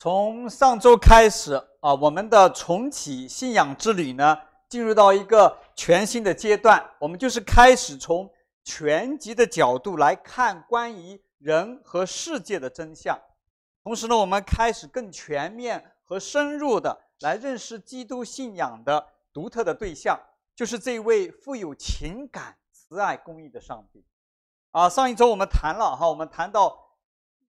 从上周开始啊，我们的重启信仰之旅呢，进入到一个全新的阶段。我们就是开始从全集的角度来看关于人和世界的真相。同时呢，我们开始更全面和深入的来认识基督信仰的独特的对象，就是这位富有情感、慈爱、公义的上帝。啊，上一周我们谈了哈，我们谈到。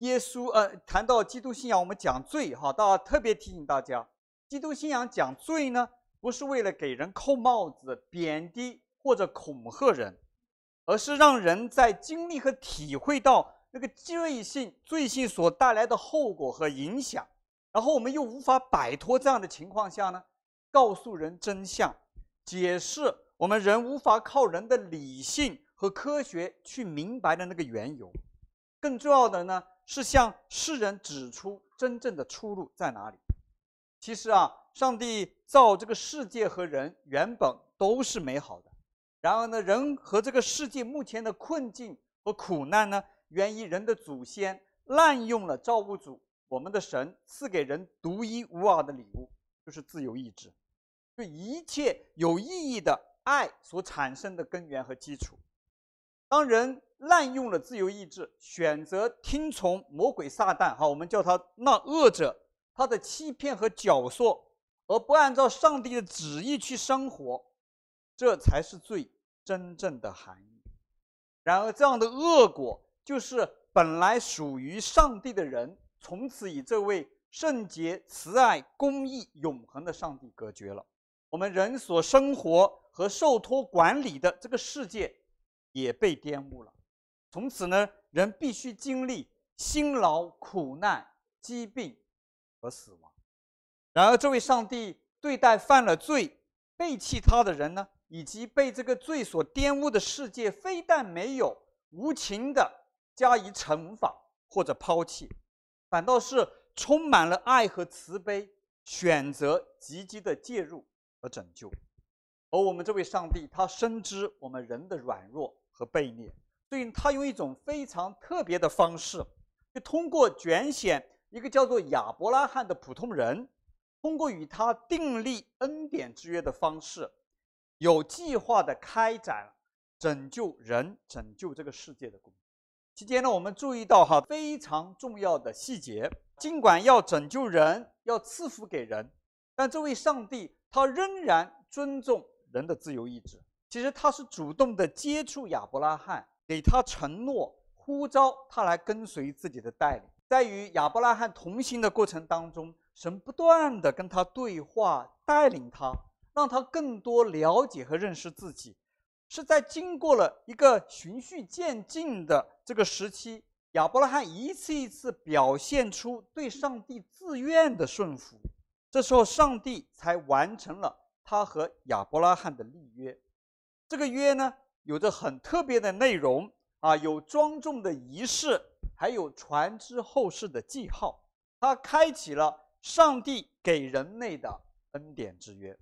耶稣，呃，谈到基督信仰，我们讲罪，哈，大家特别提醒大家，基督信仰讲罪呢，不是为了给人扣帽子、贬低或者恐吓人，而是让人在经历和体会到那个罪性、罪性所带来的后果和影响，然后我们又无法摆脱这样的情况下呢，告诉人真相，解释我们人无法靠人的理性和科学去明白的那个缘由，更重要的呢。是向世人指出真正的出路在哪里。其实啊，上帝造这个世界和人原本都是美好的。然而呢，人和这个世界目前的困境和苦难呢，源于人的祖先滥用了造物主我们的神赐给人独一无二的礼物，就是自由意志，对一切有意义的爱所产生的根源和基础。当人滥用了自由意志，选择听从魔鬼撒旦，哈，我们叫他那恶者，他的欺骗和教唆，而不按照上帝的旨意去生活，这才是罪真正的含义。然而，这样的恶果就是本来属于上帝的人，从此与这位圣洁、慈爱、公义、永恒的上帝隔绝了。我们人所生活和受托管理的这个世界，也被玷污了。从此呢，人必须经历辛劳、苦难、疾病和死亡。然而，这位上帝对待犯了罪、背弃他的人呢，以及被这个罪所玷污的世界，非但没有无情地加以惩罚或者抛弃，反倒是充满了爱和慈悲，选择积极的介入和拯救。而我们这位上帝，他深知我们人的软弱和悖逆。所以，他用一种非常特别的方式，就通过拣选一个叫做亚伯拉罕的普通人，通过与他订立恩典之约的方式，有计划地开展拯救人、拯救这个世界的工作。期间呢，我们注意到哈非常重要的细节，尽管要拯救人、要赐福给人，但这位上帝他仍然尊重人的自由意志。其实他是主动地接触亚伯拉罕。给他承诺，呼召他来跟随自己的带领。在与亚伯拉罕同行的过程当中，神不断地跟他对话，带领他，让他更多了解和认识自己。是在经过了一个循序渐进的这个时期，亚伯拉罕一次一次表现出对上帝自愿的顺服。这时候，上帝才完成了他和亚伯拉罕的立约。这个约呢，有着很特别的内容啊，有庄重的仪式，还有传之后世的记号。它开启了上帝给人类的恩典之约，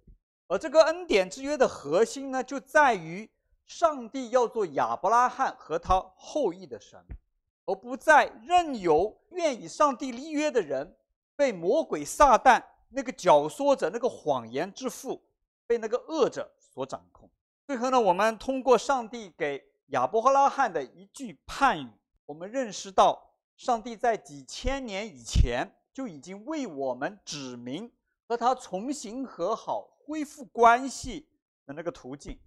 而这个恩典之约的核心呢，就在于上帝要做亚伯拉罕和他后裔的神，而不再任由愿与上帝立约的人被魔鬼撒旦那个教唆者、那个谎言之父，被那个恶者所掌控。最后呢，我们通过上帝给亚伯拉罕的一句判语，我们认识到上帝在几千年以前就已经为我们指明和他重新和好、恢复关系的那个途径。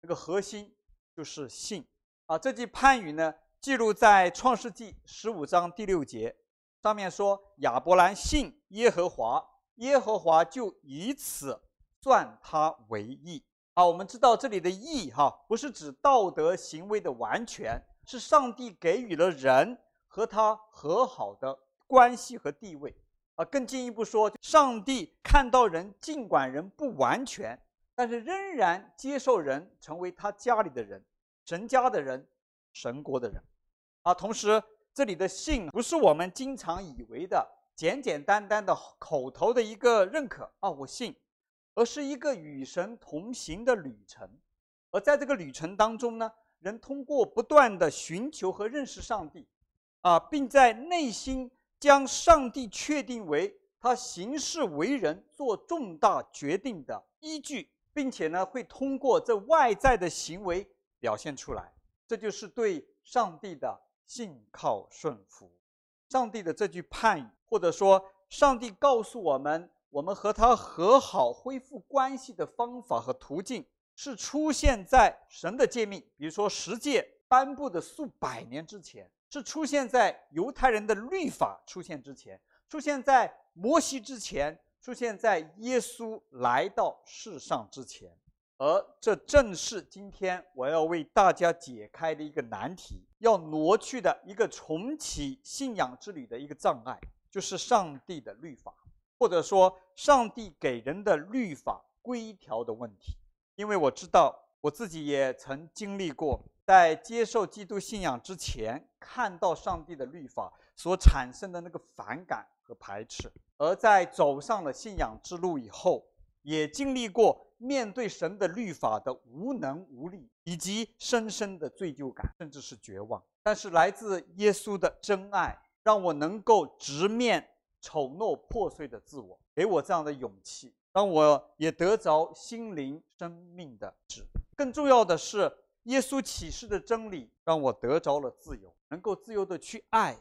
这个核心就是信啊。这句判语呢，记录在创世纪十五章第六节，上面说：“亚伯兰信耶和华，耶和华就以此算他为义。”啊，我们知道这里的义哈，不是指道德行为的完全，是上帝给予了人和他和好的关系和地位。啊，更进一步说，上帝看到人，尽管人不完全，但是仍然接受人成为他家里的人，神家的人，神国的人。啊，同时这里的信不是我们经常以为的简简单单的口头的一个认可啊，我信。而是一个与神同行的旅程，而在这个旅程当中呢，人通过不断的寻求和认识上帝，啊，并在内心将上帝确定为他行事为人、做重大决定的依据，并且呢，会通过这外在的行为表现出来。这就是对上帝的信靠顺服。上帝的这句判语，或者说上帝告诉我们，我们和他和好、恢复关系的方法和途径，是出现在神的诫命，比如说十诫颁布的数百年之前，是出现在犹太人的律法出现之前。出现在摩西之前，出现在耶稣来到世上之前，而这正是今天我要为大家解开的一个难题，要挪去的一个重启信仰之旅的一个障碍，就是上帝的律法，或者说上帝给人的律法规条的问题。因为我知道我自己也曾经历过，在接受基督信仰之前，看到上帝的律法所产生的那个反感。和排斥，而在走上了信仰之路以后，也经历过面对神的律法的无能无力，以及深深的罪疚感，甚至是绝望。但是来自耶稣的真爱，让我能够直面丑陋破碎的自我，给我这样的勇气，让我也得着心灵生命的质。更重要的是，耶稣启示的真理，让我得着了自由，能够自由的去爱。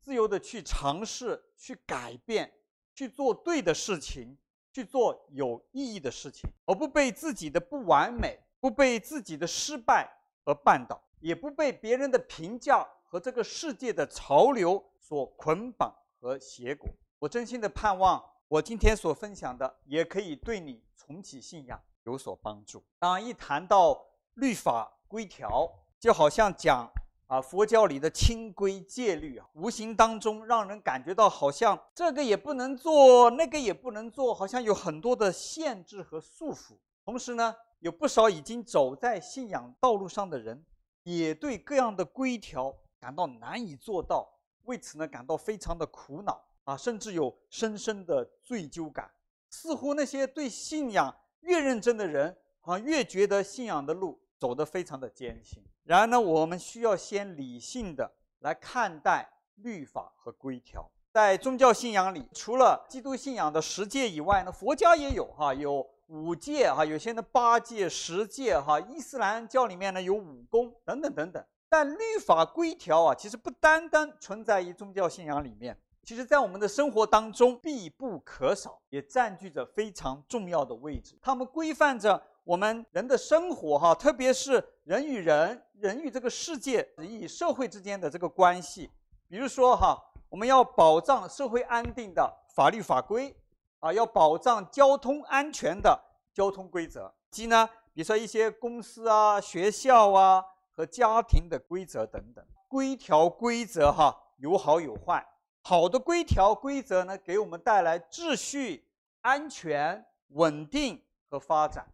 自由的去尝试、去改变、去做对的事情、去做有意义的事情，而不被自己的不完美、不被自己的失败而绊倒，也不被别人的评价和这个世界的潮流所捆绑和结果。我真心的盼望，我今天所分享的也可以对你重启信仰有所帮助。当一谈到律法规条，就好像讲。啊，佛教里的清规戒律啊，无形当中让人感觉到好像这个也不能做，那个也不能做，好像有很多的限制和束缚。同时呢，有不少已经走在信仰道路上的人，也对各样的规条感到难以做到，为此呢感到非常的苦恼啊，甚至有深深的罪疚感。似乎那些对信仰越认真的人，啊越觉得信仰的路走得非常的艰辛。然而呢，我们需要先理性的来看待律法和规条。在宗教信仰里，除了基督信仰的十诫以外呢，佛家也有哈，有五戒哈，有些呢八戒、十戒哈。伊斯兰教里面呢有五功等等等等。但律法规条啊，其实不单单存在于宗教信仰里面，其实在我们的生活当中必不可少，也占据着非常重要的位置。它们规范着。我们人的生活，哈，特别是人与人、人与这个世界、与社会之间的这个关系，比如说，哈，我们要保障社会安定的法律法规，啊，要保障交通安全的交通规则，及呢，比如说一些公司啊、学校啊和家庭的规则等等。规条规则，哈，有好有坏。好的规条规则呢，给我们带来秩序、安全、稳定和发展。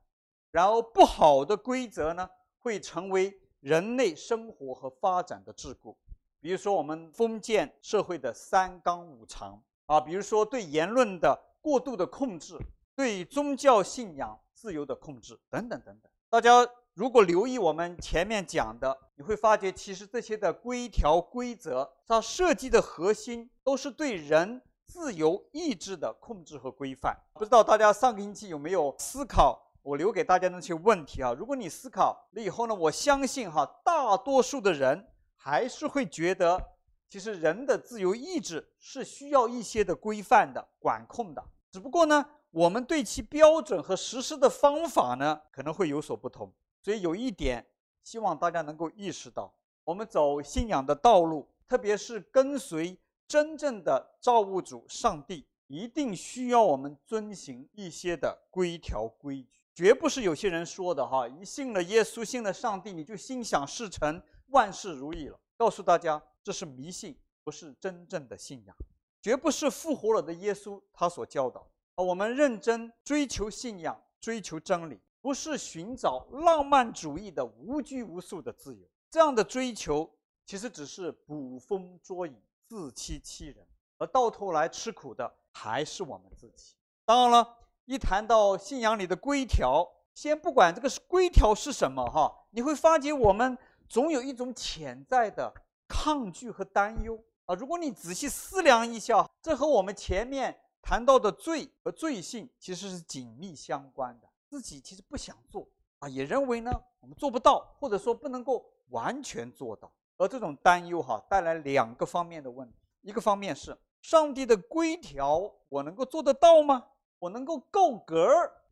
然后，不好的规则呢，会成为人类生活和发展的桎梏。比如说，我们封建社会的三纲五常啊，比如说对言论的过度的控制，对宗教信仰自由的控制，等等等等。大家如果留意我们前面讲的，你会发觉，其实这些的规条规则，它设计的核心都是对人自由意志的控制和规范。不知道大家上个星期有没有思考？我留给大家那些问题啊，如果你思考了以后呢，我相信哈，大多数的人还是会觉得，其实人的自由意志是需要一些的规范的、管控的。只不过呢，我们对其标准和实施的方法呢，可能会有所不同。所以有一点，希望大家能够意识到，我们走信仰的道路，特别是跟随真正的造物主上帝，一定需要我们遵行一些的规条规矩。绝不是有些人说的哈，一信了耶稣，信了上帝，你就心想事成，万事如意了。告诉大家，这是迷信，不是真正的信仰。绝不是复活了的耶稣他所教导啊。我们认真追求信仰，追求真理，不是寻找浪漫主义的无拘无束的自由。这样的追求其实只是捕风捉影，自欺欺人，而到头来吃苦的还是我们自己。当然了。一谈到信仰里的规条，先不管这个是规条是什么哈，你会发觉我们总有一种潜在的抗拒和担忧啊。如果你仔细思量一下，这和我们前面谈到的罪和罪性其实是紧密相关的。自己其实不想做啊，也认为呢我们做不到，或者说不能够完全做到。而这种担忧哈，带来两个方面的问题：一个方面是上帝的规条，我能够做得到吗？我能够够格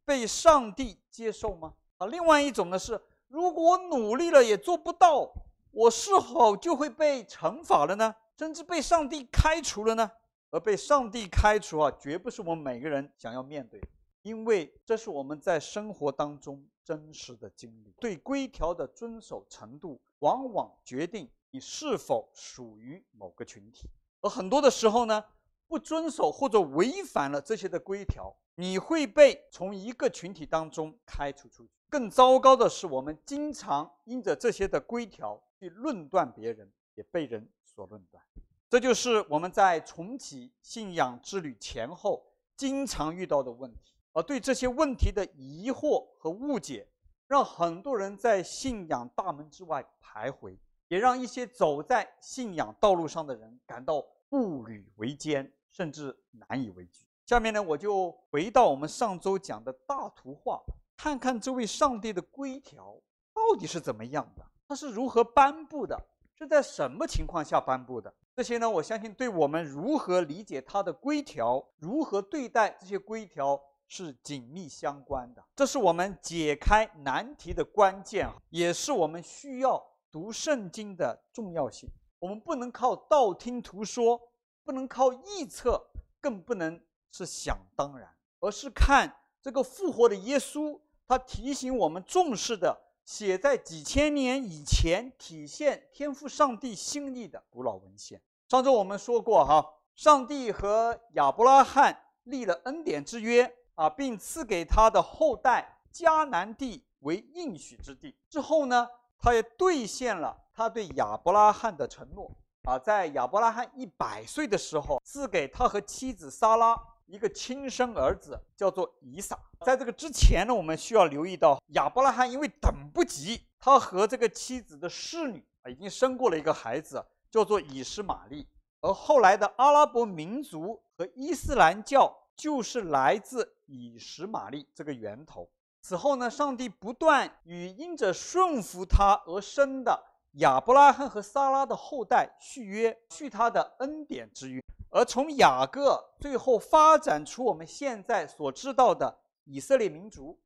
被上帝接受吗？啊，另外一种呢是，如果我努力了也做不到，我是否就会被惩罚了呢？甚至被上帝开除了呢？而被上帝开除啊，绝不是我们每个人想要面对的，因为这是我们在生活当中真实的经历。对规条的遵守程度，往往决定你是否属于某个群体。而很多的时候呢，不遵守或者违反了这些的规条，你会被从一个群体当中开除出去。更糟糕的是，我们经常因着这些的规条去论断别人，也被人所论断。这就是我们在重启信仰之旅前后经常遇到的问题，而对这些问题的疑惑和误解，让很多人在信仰大门之外徘徊，也让一些走在信仰道路上的人感到步履维艰，甚至难以为继。下面呢，我就回到我们上周讲的大图画，看看这位上帝的规条到底是怎么样的，他是如何颁布的。是在什么情况下颁布的？这些呢，我相信对我们如何理解他的规条，如何对待这些规条是紧密相关的。这是我们解开难题的关键，也是我们需要读圣经的重要性。我们不能靠道听途说，不能靠臆测，更不能是想当然，而是看这个复活的耶稣，他提醒我们重视的。写在几千年以前，体现天赋上帝心意的古老文献。上周我们说过，哈，上帝和亚伯拉罕立了恩典之约啊，并赐给他的后代迦南地为应许之地。之后呢，他也兑现了他对亚伯拉罕的承诺啊，在亚伯拉罕一百岁的时候，赐给他和妻子撒拉。一个亲生儿子叫做以撒，在这个之前呢，我们需要留意到亚伯拉罕因为等不及，他和这个妻子的侍女啊已经生过了一个孩子，叫做以实玛利。而后来的阿拉伯民族和伊斯兰教就是来自以实玛利这个源头。此后呢，上帝不断与因着顺服他而生的亚伯拉罕和撒拉的后代续约，续他的恩典之约。而从雅各最后发展出我们现在所知道的以色列民族，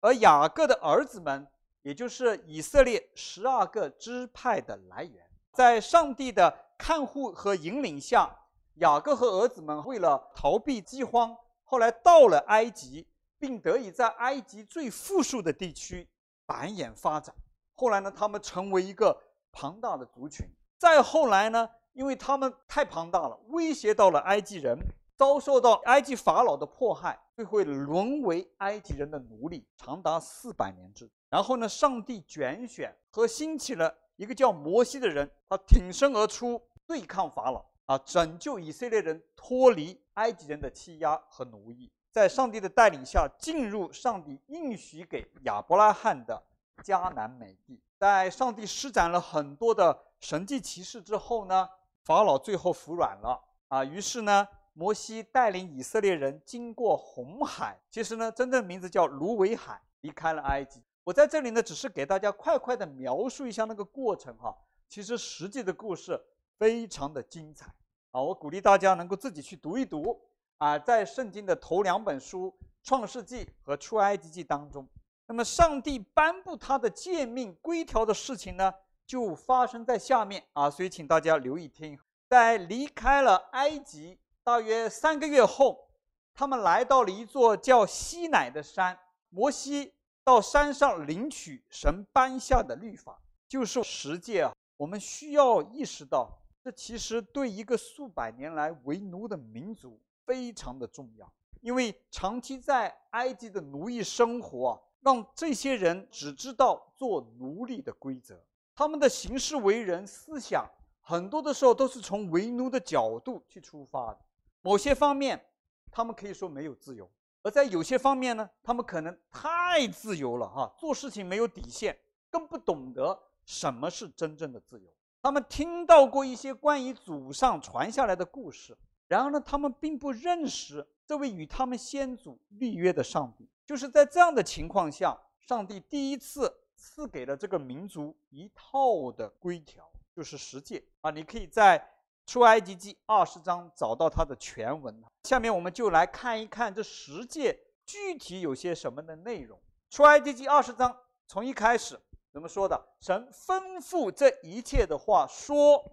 而雅各的儿子们，也就是以色列十二个支派的来源，在上帝的看护和引领下，雅各和儿子们为了逃避饥荒，后来到了埃及，并得以在埃及最富庶的地区繁衍发展。后来呢，他们成为一个庞大的族群。再后来呢，因为他们太庞大了，威胁到了埃及人，遭受到埃及法老的迫害，最后沦为埃及人的奴隶，长达四百年之。然后呢，上帝拣选和兴起了一个叫摩西的人，他挺身而出，对抗法老，啊，拯救以色列人脱离埃及人的欺压和奴役，在上帝的带领下，进入上帝应许给亚伯拉罕的迦南美地。在上帝施展了很多的神迹奇事之后呢，法老最后服软了啊，于是呢，摩西带领以色列人经过红海，其实呢，真正名字叫芦苇海，离开了埃及。我在这里呢，只是给大家快快的描述一下那个过程哈。其实实际的故事非常的精彩啊，我鼓励大家能够自己去读一读啊，在圣经的头两本书《创世纪》和《出埃及记》当中，那么上帝颁布他的诫命规条的事情呢，就发生在下面啊，所以请大家留意听。在离开了埃及大约三个月后，他们来到了一座叫西乃的山。摩西到山上领取神颁下的律法，就是十诫啊。我们需要意识到，这其实对一个数百年来为奴的民族非常的重要，因为长期在埃及的奴役生活，让这些人只知道做奴隶的规则。他们的行事为人、思想，很多的时候都是从为奴的角度去出发的。某些方面，他们可以说没有自由；而在有些方面呢，他们可能太自由了，哈，做事情没有底线，更不懂得什么是真正的自由。他们听到过一些关于祖上传下来的故事，然而呢，他们并不认识这位与他们先祖立约的上帝。就是在这样的情况下，上帝第一次赐给了这个民族一套的规条，就是十诫啊。你可以在出埃及记二十章找到它的全文。下面我们就来看一看这十诫具体有些什么的内容。出埃及记二十章从一开始怎么说的？神吩咐这一切的话说：“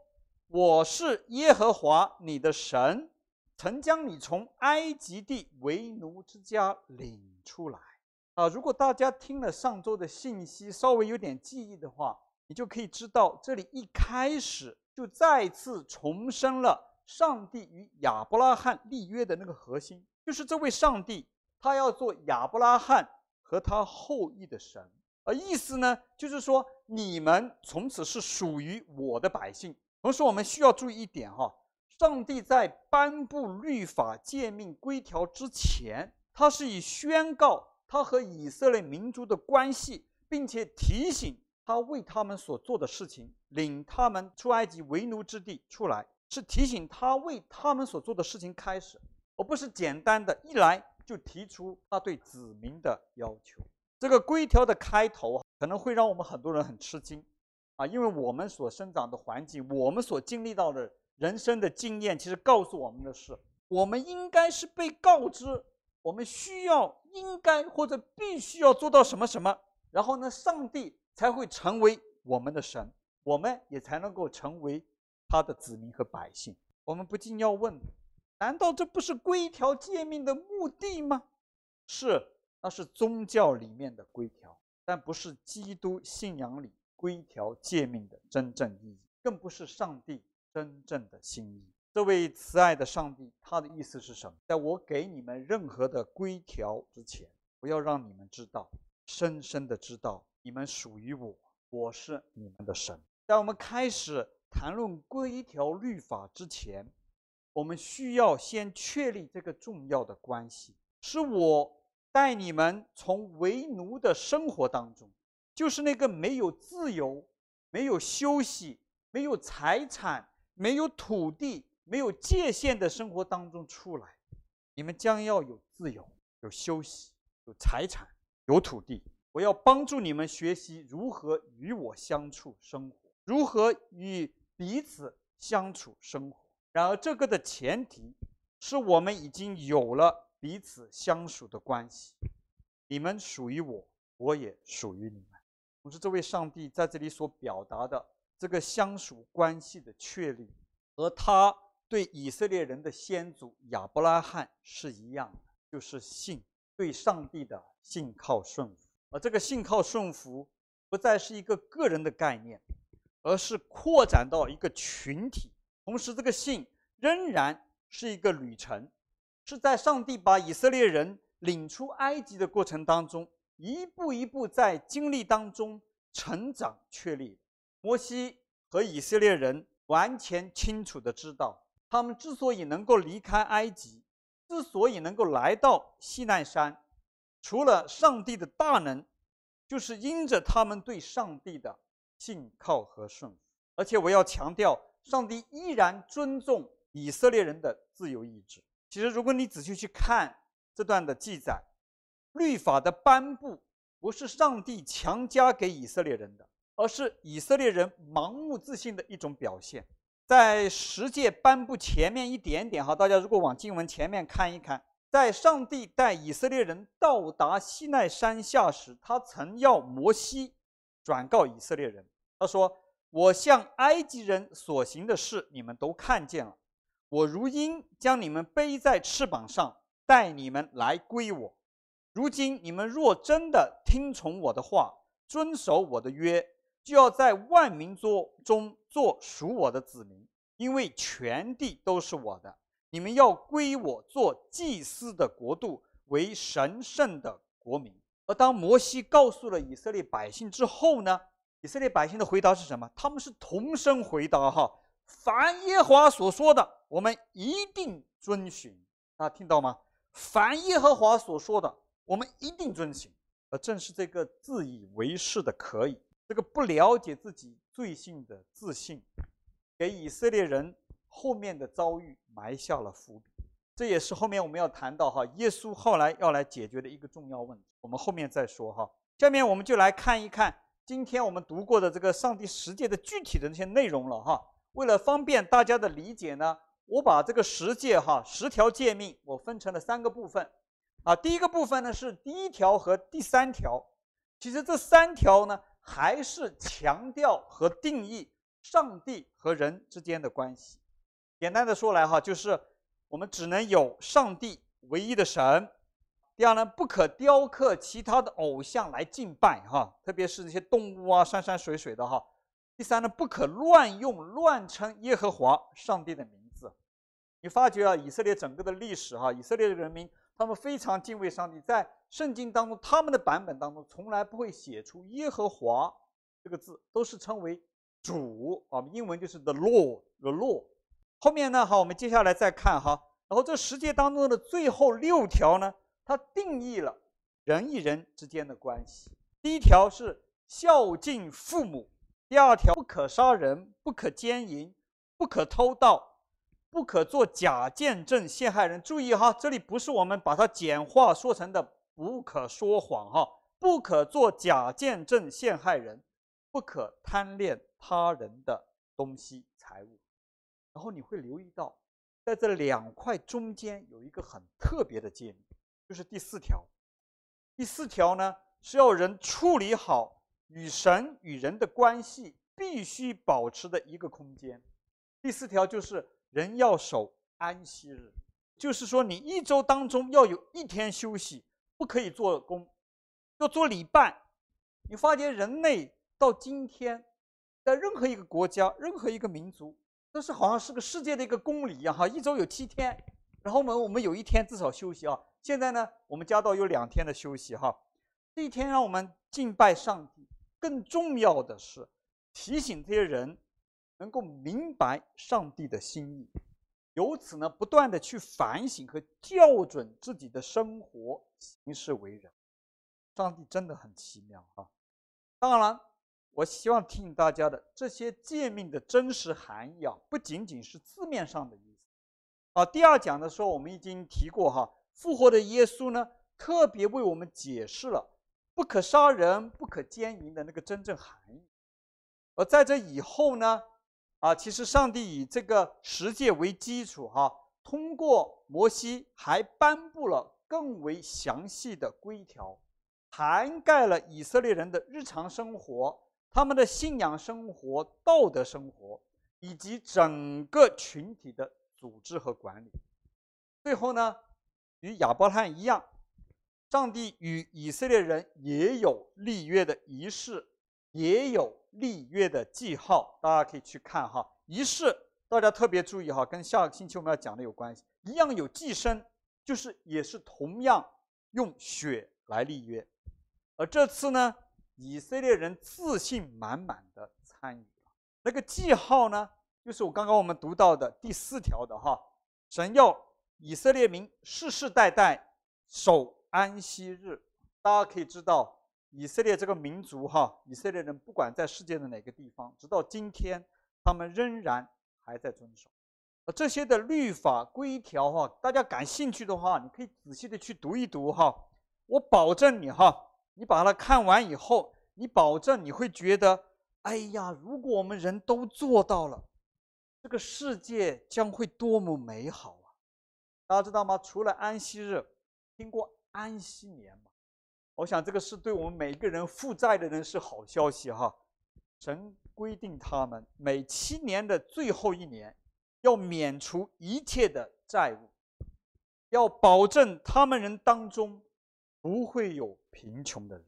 我是耶和华你的神，曾将你从埃及地为奴之家领出来。”啊，如果大家听了上周的信息，稍微有点记忆的话，你就可以知道，这里一开始就再次重申了上帝与亚伯拉罕立约的那个核心，就是这位上帝，他要做亚伯拉罕和他后裔的神，而意思呢，就是说你们从此是属于我的百姓。同时，我们需要注意一点哈，上帝在颁布律法、诫命、规条之前，他是以宣告他和以色列民族的关系，并且提醒他为他们所做的事情，领他们出埃及为奴之地出来，是提醒他为他们所做的事情开始，而不是简单的一来。就提出他对子民的要求，这个规条的开头可能会让我们很多人很吃惊，啊，因为我们所生长的环境，我们所经历到的人生的经验，其实告诉我们的是，我们应该是被告知，我们需要、应该或者必须要做到什么什么，然后呢，上帝才会成为我们的神，我们也才能够成为他的子民和百姓。我们不禁要问。难道这不是规条诫命的目的吗？是，那是宗教里面的规条，但不是基督信仰里规条诫命的真正意义，更不是上帝真正的心意。这位慈爱的上帝，他的意思是什么？在我给你们任何的规条之前，不要让你们知道，深深的知道，你们属于我，我是你们的神。在我们开始谈论规条律法之前，我们需要先确立这个重要的关系，是我带你们从为奴的生活当中，就是那个没有自由、没有休息、没有财产、没有土地、没有界限的生活当中出来。你们将要有自由、有休息、有财产、有土地。我要帮助你们学习如何与我相处生活，如何与彼此相处生活。然而，这个的前提是我们已经有了彼此相属的关系。你们属于我，我也属于你们。同时，这位上帝在这里所表达的这个相属关系的确立，和他对以色列人的先祖亚伯拉罕是一样的，就是信，对上帝的信靠顺服。而这个信靠顺服，不再是一个个人的概念，而是扩展到一个群体。同时，这个信仍然是一个旅程，是在上帝把以色列人领出埃及的过程当中，一步一步在经历当中成长确立。摩西和以色列人完全清楚地知道，他们之所以能够离开埃及，之所以能够来到西奈山，除了上帝的大能，就是因着他们对上帝的信靠和顺服。而且我要强调。上帝依然尊重以色列人的自由意志。其实，如果你仔细去看这段的记载，律法的颁布不是上帝强加给以色列人的，而是以色列人盲目自信的一种表现。在十诫颁布前面一点点，哈，大家如果往经文前面看一看，在上帝带以色列人到达西奈山下时，他曾要摩西转告以色列人，他说。我向埃及人所行的事，你们都看见了。我如鹰将你们背在翅膀上，带你们来归我。如今你们若真的听从我的话，遵守我的约，就要在万民中中做属我的子民，因为全地都是我的。你们要归我做祭司的国度，为神圣的国民。而当摩西告诉了以色列百姓之后呢？以色列百姓的回答是什么？他们是同声回答：“哈，凡耶和华所说的，我们一定遵循。”大家听到吗？凡耶和华所说的，我们一定遵循。而正是这个自以为是的可以，这个不了解自己罪性的自信，给以色列人后面的遭遇埋下了伏笔。这也是后面我们要谈到哈，耶稣后来要来解决的一个重要问题。我们后面再说哈。下面我们就来看一看今天我们读过的这个上帝十诫的具体的那些内容了哈。为了方便大家的理解呢，我把这个十诫哈十条诫命我分成了三个部分啊。第一个部分呢是第一条和第三条，其实这三条呢还是强调和定义上帝和人之间的关系。简单的说来哈，就是我们只能有上帝唯一的神。第二呢，不可雕刻其他的偶像来敬拜哈，特别是那些动物啊、山山水水的哈。第三呢，不可乱用、乱称耶和华上帝的名字。你发觉啊，以色列整个的历史哈，以色列的人民他们非常敬畏上帝，在圣经当中，他们的版本当中从来不会写出耶和华这个字，都是称为主啊，英文就是 the Lord，the Lord。后面呢，好，我们接下来再看哈，然后这十诫当中的最后六条呢。它定义了人与人之间的关系。第一条是孝敬父母，第二条不可杀人，不可奸淫，不可偷盗，不可做假见证陷害人。注意哈，这里不是我们把它简化说成的不可说谎哈，不可做假见证陷害人，不可贪恋他人的东西财物。然后你会留意到，在这两块中间有一个很特别的诫命。就是第四条，第四条呢是要人处理好与神与人的关系，必须保持的一个空间。第四条就是人要守安息日，就是说你一周当中要有一天休息，不可以做工，要做礼拜。你发觉人类到今天，在任何一个国家、任何一个民族，都是好像是个世界的一个公理一样哈，一周有七天，然后呢，我们有一天至少休息啊。现在呢，我们加到有两天的休息哈，这一天让我们敬拜上帝。更重要的是，提醒这些人能够明白上帝的心意，由此呢，不断的去反省和校准自己的生活行事为人。上帝真的很奇妙哈。当然，我希望提醒大家的这些诫命的真实含义啊，不仅仅是字面上的意思。啊，第二讲的时候我们已经提过哈。复活的耶稣呢，特别为我们解释了不可杀人、不可奸淫的那个真正含义。而在这以后呢，啊，其实上帝以这个十诫为基础，哈，通过摩西还颁布了更为详细的规条，涵盖了以色列人的日常生活、他们的信仰生活、道德生活，以及整个群体的组织和管理。最后呢，与亚伯拉罕一样，上帝与以色列人也有立约的仪式，也有立约的记号。大家可以去看哈，仪式大家特别注意哈，跟下个星期我们要讲的有关系。一样有祭牲，就是也是同样用血来立约。而这次呢，以色列人自信满满的参与了。那个记号呢，就是我刚刚我们读到的第四条的哈，神要。以色列民世世代代守安息日，大家可以知道，以色列这个民族哈，以色列人不管在世界的哪个地方，直到今天，他们仍然还在遵守。这些的律法规条哈，大家感兴趣的话，你可以仔细的去读一读哈。我保证你哈，你把它看完以后，你保证你会觉得，哎呀，如果我们人都做到了，这个世界将会多么美好啊。大家知道吗？除了安息日，听过安息年嘛？我想这个是对我们每个人负债的人是好消息哈。神规定他们每七年的最后一年，要免除一切的债务，要保证他们人当中不会有贫穷的人。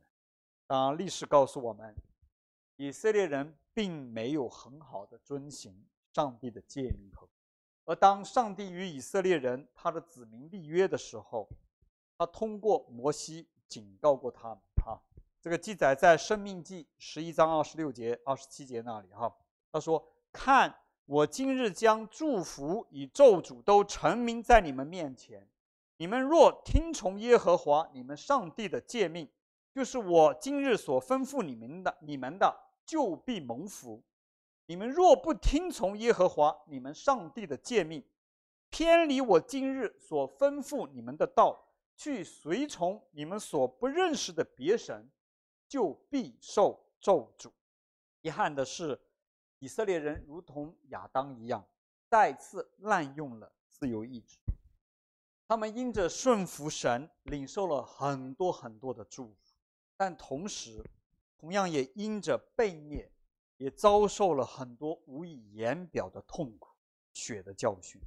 当然，历史告诉我们，以色列人并没有很好的遵行上帝的诫命和。而当上帝与以色列人他的子民立约的时候，他通过摩西警告过他们。哈，这个记载在《生命记》十一章二十六节、二十七节那里。哈，他说：“看，我今日将祝福与咒诅都陈明在你们面前。你们若听从耶和华你们上帝的诫命，就是我今日所吩咐你们的，你们的就必蒙福。”你们若不听从耶和华你们上帝的诫命，偏离我今日所吩咐你们的道，去随从你们所不认识的别神，就必受咒诅。遗憾的是，以色列人如同亚当一样，再次滥用了自由意志。他们因着顺服神，领受了很多很多的祝福，但同时，同样也因着悖逆，也遭受了很多无以言表的痛苦、血的教训。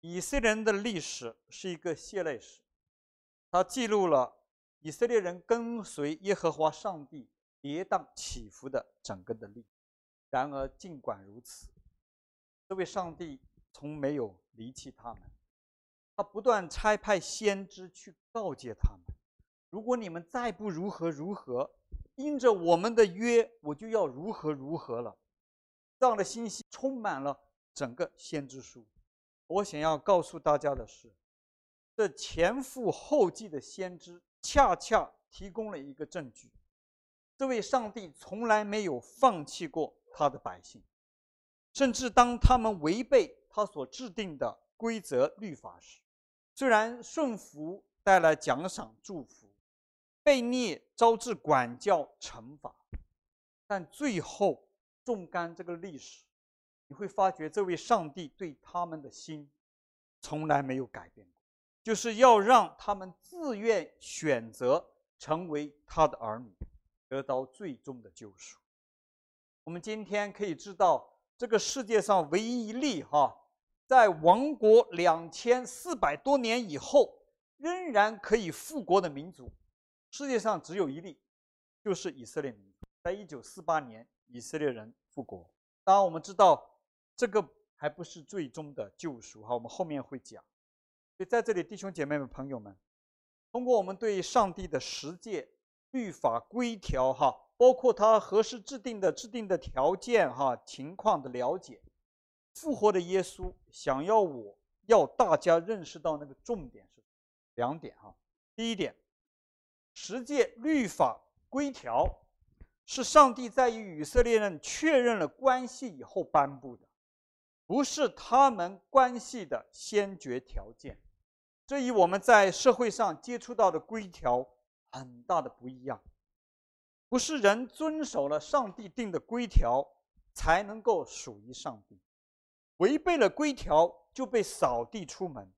以色列人的历史是一个血泪史，他记录了以色列人跟随耶和华上帝跌宕起伏的整个的历。然而，尽管如此，这位上帝从没有离弃他们。他不断差派先知去告诫他们：如果你们再不如何如何，因着我们的约，我就要如何如何了。这样的信息充满了整个先知书。我想要告诉大家的是，这前赴后继的先知，恰恰提供了一个证据：这位上帝从来没有放弃过他的百姓，甚至当他们违背他所制定的规则律法时。虽然顺服带来奖赏祝福，悖逆招致管教惩罚，但最后纵观这个历史，你会发觉这位上帝对他们的心从来没有改变，就是要让他们自愿选择成为他的儿女，得到最终的救赎。我们今天可以知道，这个世界上唯一一例哈。在亡国两千四百多年以后，仍然可以复国的民族，世界上只有一例，就是以色列民族。在一九四八年，以色列人复国。当然，我们知道这个还不是最终的救赎哈，我们后面会讲。所以在这里，弟兄姐妹们、朋友们，通过我们对上帝的十诫、律法、规条哈，包括他何时制定的、制定的条件哈、情况的了解。复活的耶稣想要我要大家认识到那个重点是两点哈。第一点，十诫律法规条是上帝在与以色列人确认了关系以后颁布的，不是他们关系的先决条件。这与我们在社会上接触到的规条很大的不一样，不是人遵守了上帝定的规条才能够属于上帝。违背了规条就被扫地出门。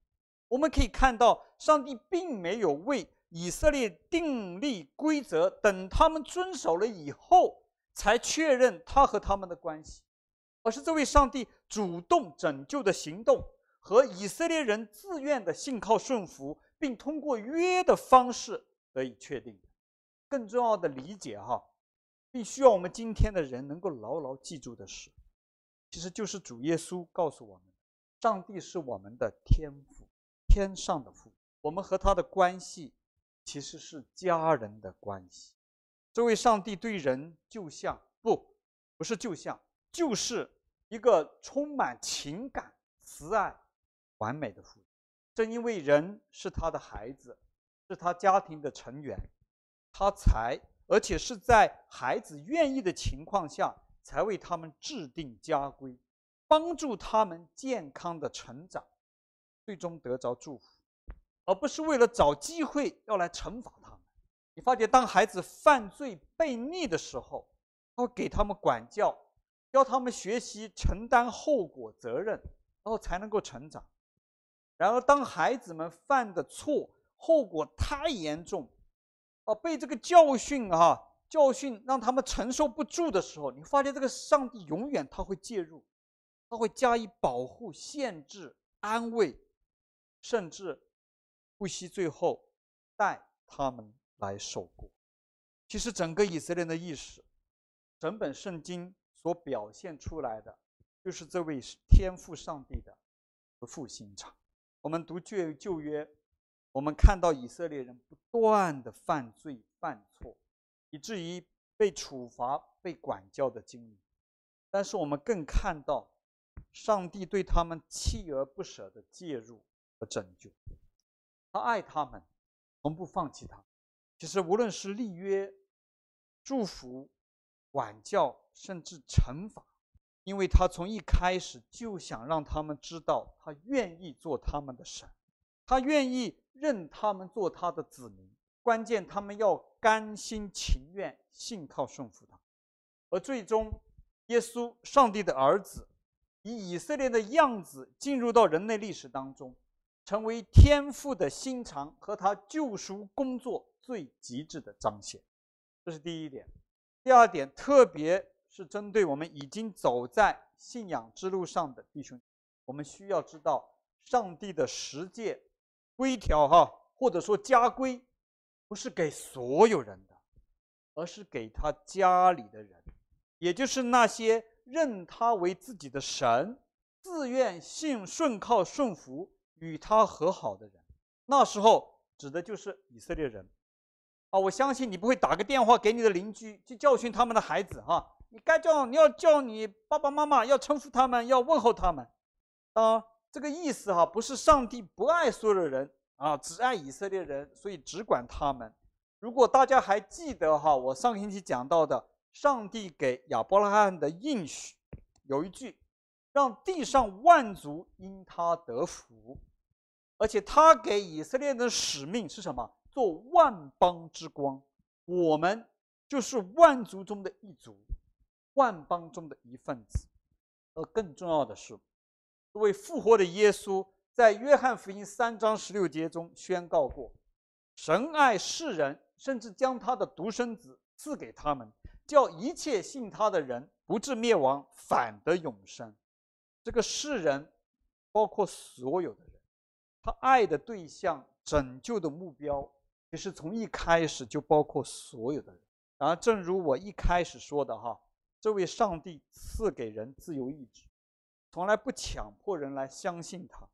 我们可以看到，上帝并没有为以色列订立规则，等他们遵守了以后才确认他和他们的关系，而是这位上帝主动拯救的行动和以色列人自愿的信靠顺服，并通过约的方式得以确定。更重要的理解哈，并需要我们今天的人能够牢牢记住的是。其实就是主耶稣告诉我们，上帝是我们的天父，天上的父。我们和他的关系其实是家人的关系。这位上帝对人就像不，不是就像，就是一个充满情感、慈爱、完美的父。正因为人是他的孩子，是他家庭的成员，他才，而且是在孩子愿意的情况下。才为他们制定家规，帮助他们健康的成长，最终得着祝福，而不是为了找机会要来惩罚他们。你发觉，当孩子犯罪悖逆的时候，他会给他们管教，教他们学习承担后果责任，然后才能够成长。然而，当孩子们犯的错后果太严重，啊，被这个教训啊。教训让他们承受不住的时候，你发现这个上帝永远他会介入，他会加以保护、限制、安慰，甚至不惜最后带他们来受过。其实整个以色列的历史，整本圣经所表现出来的，就是这位天赋上帝的不负心肠。我们读旧旧约，我们看到以色列人不断的犯罪犯错。以至于被处罚、被管教的经历，但是我们更看到上帝对他们锲而不舍的介入和拯救。他爱他们，从不放弃他。其实无论是立约、祝福、管教，甚至惩罚，因为他从一开始就想让他们知道，他愿意做他们的神，他愿意认他们做他的子民。关键，他们要甘心情愿信靠顺服他，而最终，耶稣，上帝的儿子，以以色列的样子进入到人类历史当中，成为天父的心肠和他救赎工作最极致的彰显。这是第一点。第二点，特别是针对我们已经走在信仰之路上的弟兄，我们需要知道，上帝的十诫规条，哈，或者说家规，不是给所有人的，而是给他家里的人，也就是那些认他为自己的神、自愿信顺靠顺服与他和好的人。那时候指的就是以色列人。啊，我相信你不会打个电话给你的邻居去教训他们的孩子哈。你该叫你要叫你爸爸妈妈要称呼他们，要问候他们。啊，这个意思哈，不是上帝不爱所有的人啊，只爱以色列人，所以只管他们。如果大家还记得哈，我上个星期讲到的，上帝给亚伯拉罕的应许有一句，让地上万族因他得福，而且他给以色列的使命是什么？做万邦之光，我们就是万族中的一族，万邦中的一份子。而更重要的是，这位复活的耶稣在约翰福音三章十六节中宣告过：“神爱世人，甚至将他的独生子赐给他们，叫一切信他的人不至灭亡，反得永生。”这个世人包括所有的人，他爱的对象、拯救的目标。其实从一开始就包括所有的人，然而正如我一开始说的哈，这位上帝赐给人自由意志，从来不强迫人来相信他，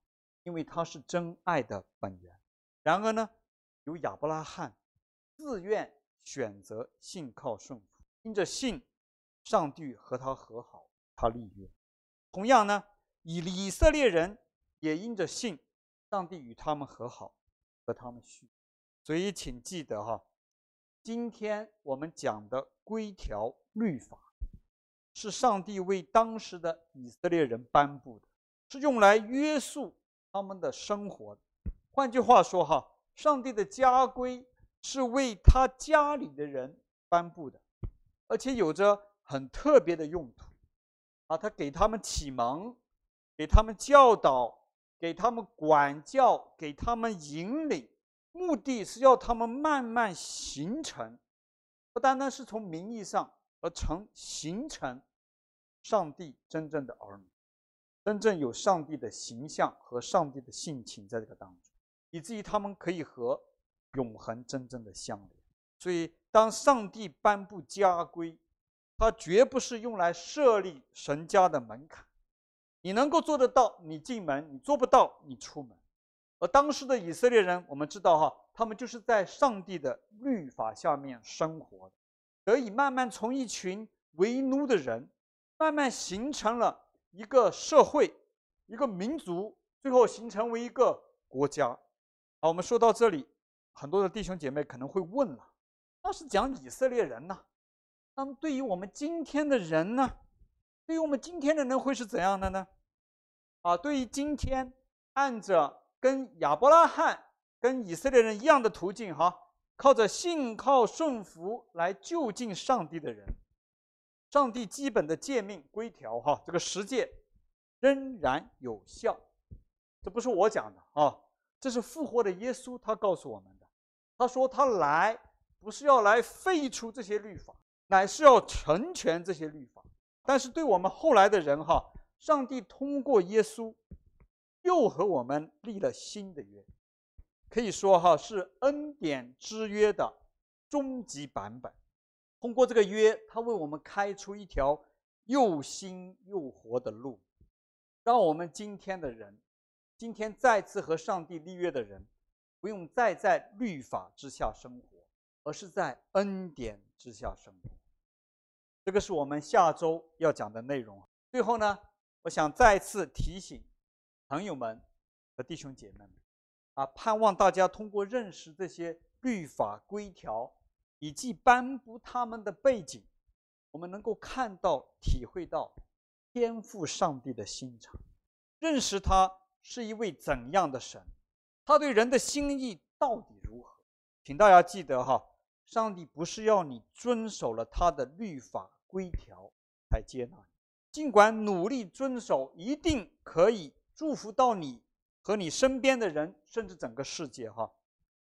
因为他是真爱的本源。然而呢，有亚伯拉罕自愿选择信靠顺服，因着信，上帝和他和好，他立约。同样呢，以以色列人也因着信，上帝与他们和好，和他们续。所以，请记得哈，今天我们讲的规条律法，是上帝为当时的以色列人颁布的，是用来约束他们的生活的。换句话说哈，上帝的家规是为他家里的人颁布的，而且有着很特别的用途啊，他给他们启蒙，给他们教导，给他们管教，给他们引领。目的是要他们慢慢形成，不单单是从名义上，而成形成上帝真正的儿女，真正有上帝的形象和上帝的性情在这个当中，以至于他们可以和永恒真正的相连。所以，当上帝颁布家规，它绝不是用来设立神家的门槛，你能够做得到，你进门；你做不到，你出门。而当时的以色列人，我们知道哈，他们就是在上帝的律法下面生活的，得以慢慢从一群为奴的人，慢慢形成了一个社会，一个民族，最后形成为一个国家。好，我们说到这里，很多的弟兄姐妹可能会问了：那是讲以色列人呐，那么对于我们今天的人呢？对于我们今天的人会是怎样的呢？啊，对于今天按着。跟亚伯拉罕、跟以色列人一样的途径，哈，靠着信靠顺服来就近上帝的人，上帝基本的诫命规条，哈，这个十诫仍然有效。这不是我讲的啊，这是复活的耶稣他告诉我们的。他说他来不是要来废除这些律法，乃是要成全这些律法。但是对我们后来的人，哈，上帝通过耶稣。又和我们立了新的约，可以说哈是恩典之约的终极版本。通过这个约，他为我们开出一条又新又活的路，让我们今天的人，今天再次和上帝立约的人，不用再在律法之下生活，而是在恩典之下生活。这个是我们下周要讲的内容。最后呢，我想再次提醒。朋友们和弟兄姐妹们，啊，盼望大家通过认识这些律法规条，以及颁布他们的背景，我们能够看到、体会到天父上帝的心肠，认识他是一位怎样的神，他对人的心意到底如何？请大家记得哈，上帝不是要你遵守了他的律法规条才接纳你，尽管努力遵守，一定可以祝福到你和你身边的人，甚至整个世界哈。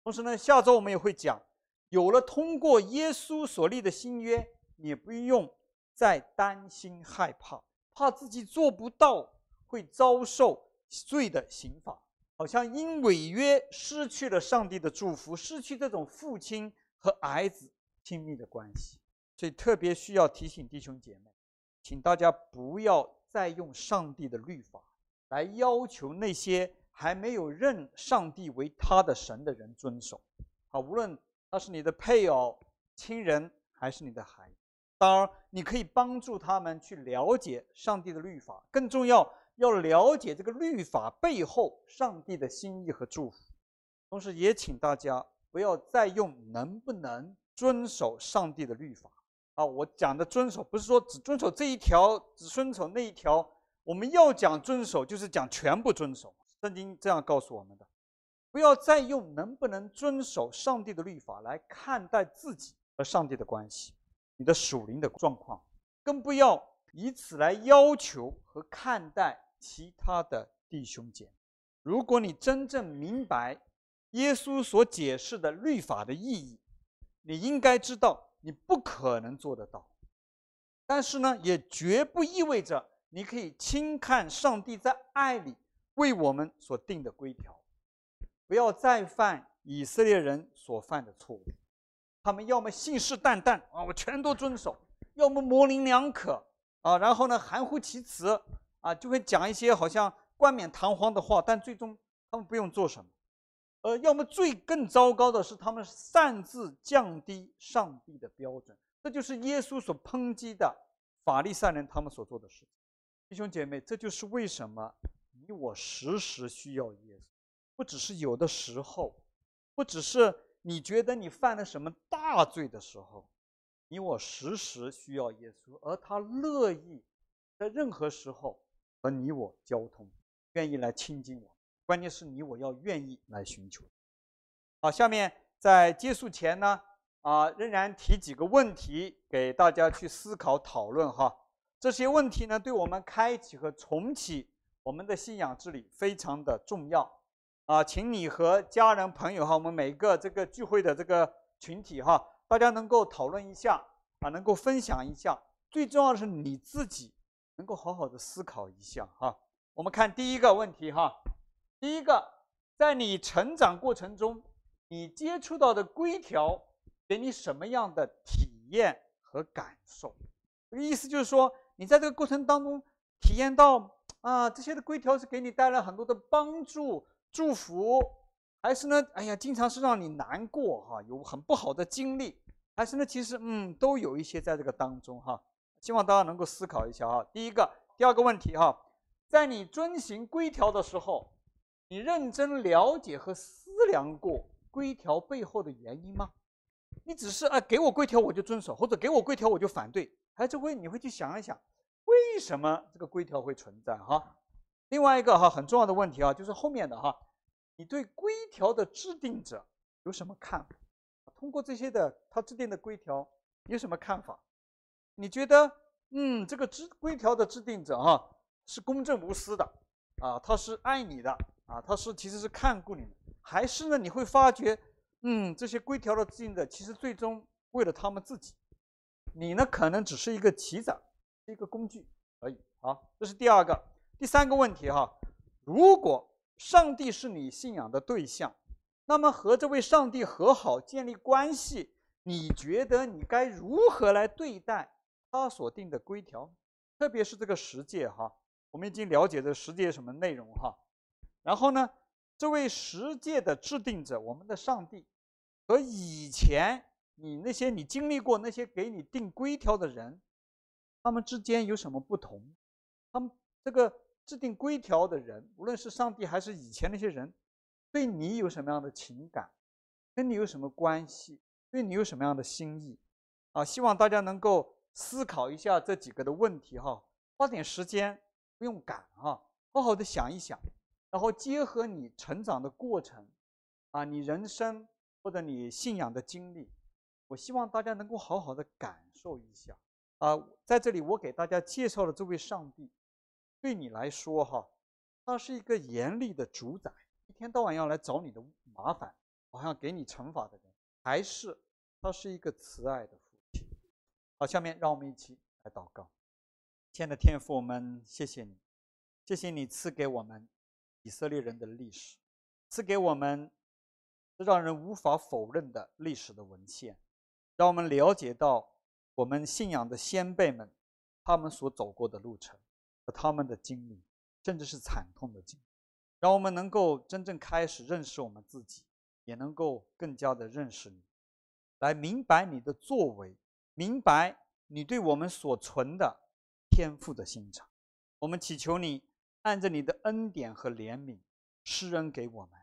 同时呢，下周我们也会讲，有了通过耶稣所立的新约，你不用再担心害怕，怕自己做不到会遭受罪的刑罚，好像因违约失去了上帝的祝福，失去这种父亲和儿子亲密的关系。所以特别需要提醒弟兄姐妹，请大家不要再用上帝的律法来要求那些还没有认上帝为他的神的人遵守。啊，无论他是你的配偶、亲人还是你的孩子。当然，你可以帮助他们去了解上帝的律法，更重要，要了解这个律法背后上帝的心意和祝福。同时，也请大家不要再用能不能遵守上帝的律法啊！我讲的遵守，不是说只遵守这一条，只遵守那一条。我们要讲遵守，就是讲全部遵守。圣经这样告诉我们的。不要再用能不能遵守上帝的律法来看待自己和上帝的关系。你的属灵的状况，更不要以此来要求和看待其他的弟兄姐妹。如果你真正明白耶稣所解释的律法的意义，你应该知道你不可能做得到。但是呢，也绝不意味着你可以轻看上帝在爱里为我们所定的规条。不要再犯以色列人所犯的错误。他们要么信誓旦旦啊，我全都遵守；要么模棱两可啊，然后呢含糊其辞啊，就会讲一些好像冠冕堂皇的话，但最终他们不用做什么。呃，要么最更糟糕的是，他们擅自降低上帝的标准，这就是耶稣所抨击的法利赛人他们所做的事情。弟兄姐妹，这就是为什么你我时时需要耶稣，不只是有的时候，不只是。你觉得你犯了什么大罪的时候，你我时时需要耶稣，而他乐意在任何时候和你我交通，愿意来亲近我。关键是你我要愿意来寻求。好，下面在结束前呢，啊，仍然提几个问题给大家去思考讨论哈。这些问题呢，对我们开启和重启我们的信仰之旅非常的重要。啊，请你和家人朋友哈，我们每个这个聚会的这个群体哈，大家能够讨论一下啊，能够分享一下。最重要的是你自己能够好好的思考一下哈。我们看第一个问题哈，第一个，在你成长过程中，你接触到的规条给你什么样的体验和感受？这个意思就是说，你在这个过程当中体验到啊，这些的规条是给你带来很多的帮助。祝福，还是呢？哎呀，经常是让你难过哈，有很不好的经历，还是呢？其实嗯，都有一些在这个当中哈。希望大家能够思考一下哈。第一个，第二个问题哈，在你遵行规条的时候，你认真了解和思量过规条背后的原因吗？你只是啊，给我规条我就遵守，或者给我规条我就反对，还是会你会去想一想，为什么这个规条会存在哈？另外一个哈很重要的问题啊，就是后面的哈，你对规条的制定者有什么看法？通过这些的他制定的规条，有什么看法？你觉得嗯，这个制规条的制定者哈是公正无私的啊，他是爱你的啊，他是其实是看顾你的，还是呢你会发觉嗯，这些规条的制定者其实最终为了他们自己，你呢可能只是一个棋子，一个工具而已。好，这是第二个。第三个问题哈，如果上帝是你信仰的对象，那么和这位上帝和好建立关系，你觉得你该如何来对待他所定的规条？特别是这个十诫哈，我们已经了解这十诫什么内容哈。然后呢，这位十诫的制定者，我们的上帝，和以前你那些你经历过那些给你定规条的人，他们之间有什么不同？他们这个。制定规条的人，无论是上帝还是以前那些人，对你有什么样的情感，跟你有什么关系，对你有什么样的心意，啊，希望大家能够思考一下这几个的问题哈，花点时间，不用赶啊，好好的想一想，然后结合你成长的过程，啊，你人生或者你信仰的经历，我希望大家能够好好的感受一下啊，在这里我给大家介绍的这位上帝，对你来说哈，他是一个严厉的主宰，一天到晚要来找你的麻烦，好像给你惩罚的人，还是他是一个慈爱的父亲？好，下面让我们一起来祷告。亲爱的天父，我们谢谢你，谢谢你赐给我们以色列人的历史，赐给我们让人无法否认的历史的文献，让我们了解到我们信仰的先辈们他们所走过的路程和他们的经历，甚至是惨痛的经历，让我们能够真正开始认识我们自己，也能够更加的认识你，来明白你的作为，明白你对我们所存的。天赋的心肠，我们祈求你按着你的恩典和怜悯施恩给我们，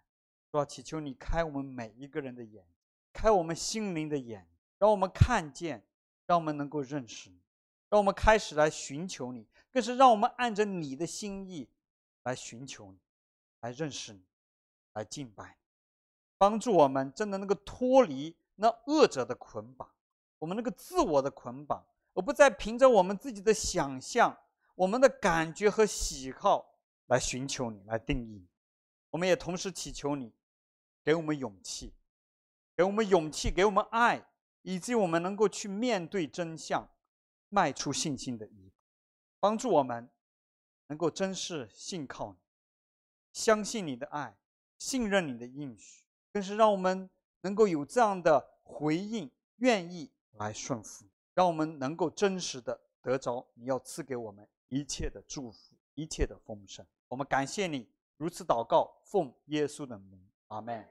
是吧？祈求你开我们每一个人的眼，开我们心灵的眼，让我们看见，让我们能够认识你，让我们开始来寻求你，更是让我们按着你的心意来寻求你，来认识你，来敬拜你，帮助我们真的能够脱离那恶者的捆绑，我们那个自我的捆绑。而不再凭着我们自己的想象、我们的感觉和喜好来寻求你、来定义你。我们也同时祈求你，给我们勇气，给我们勇气，给我们爱，以及我们能够去面对真相，迈出信心的一步，帮助我们能够真实信靠你，相信你的爱，信任你的应许，更是让我们能够有这样的回应，愿意来顺服。让我们能够真实的得着你要赐给我们一切的祝福，一切的丰盛。我们感谢你，如此祷告，奉耶稣的名，阿门。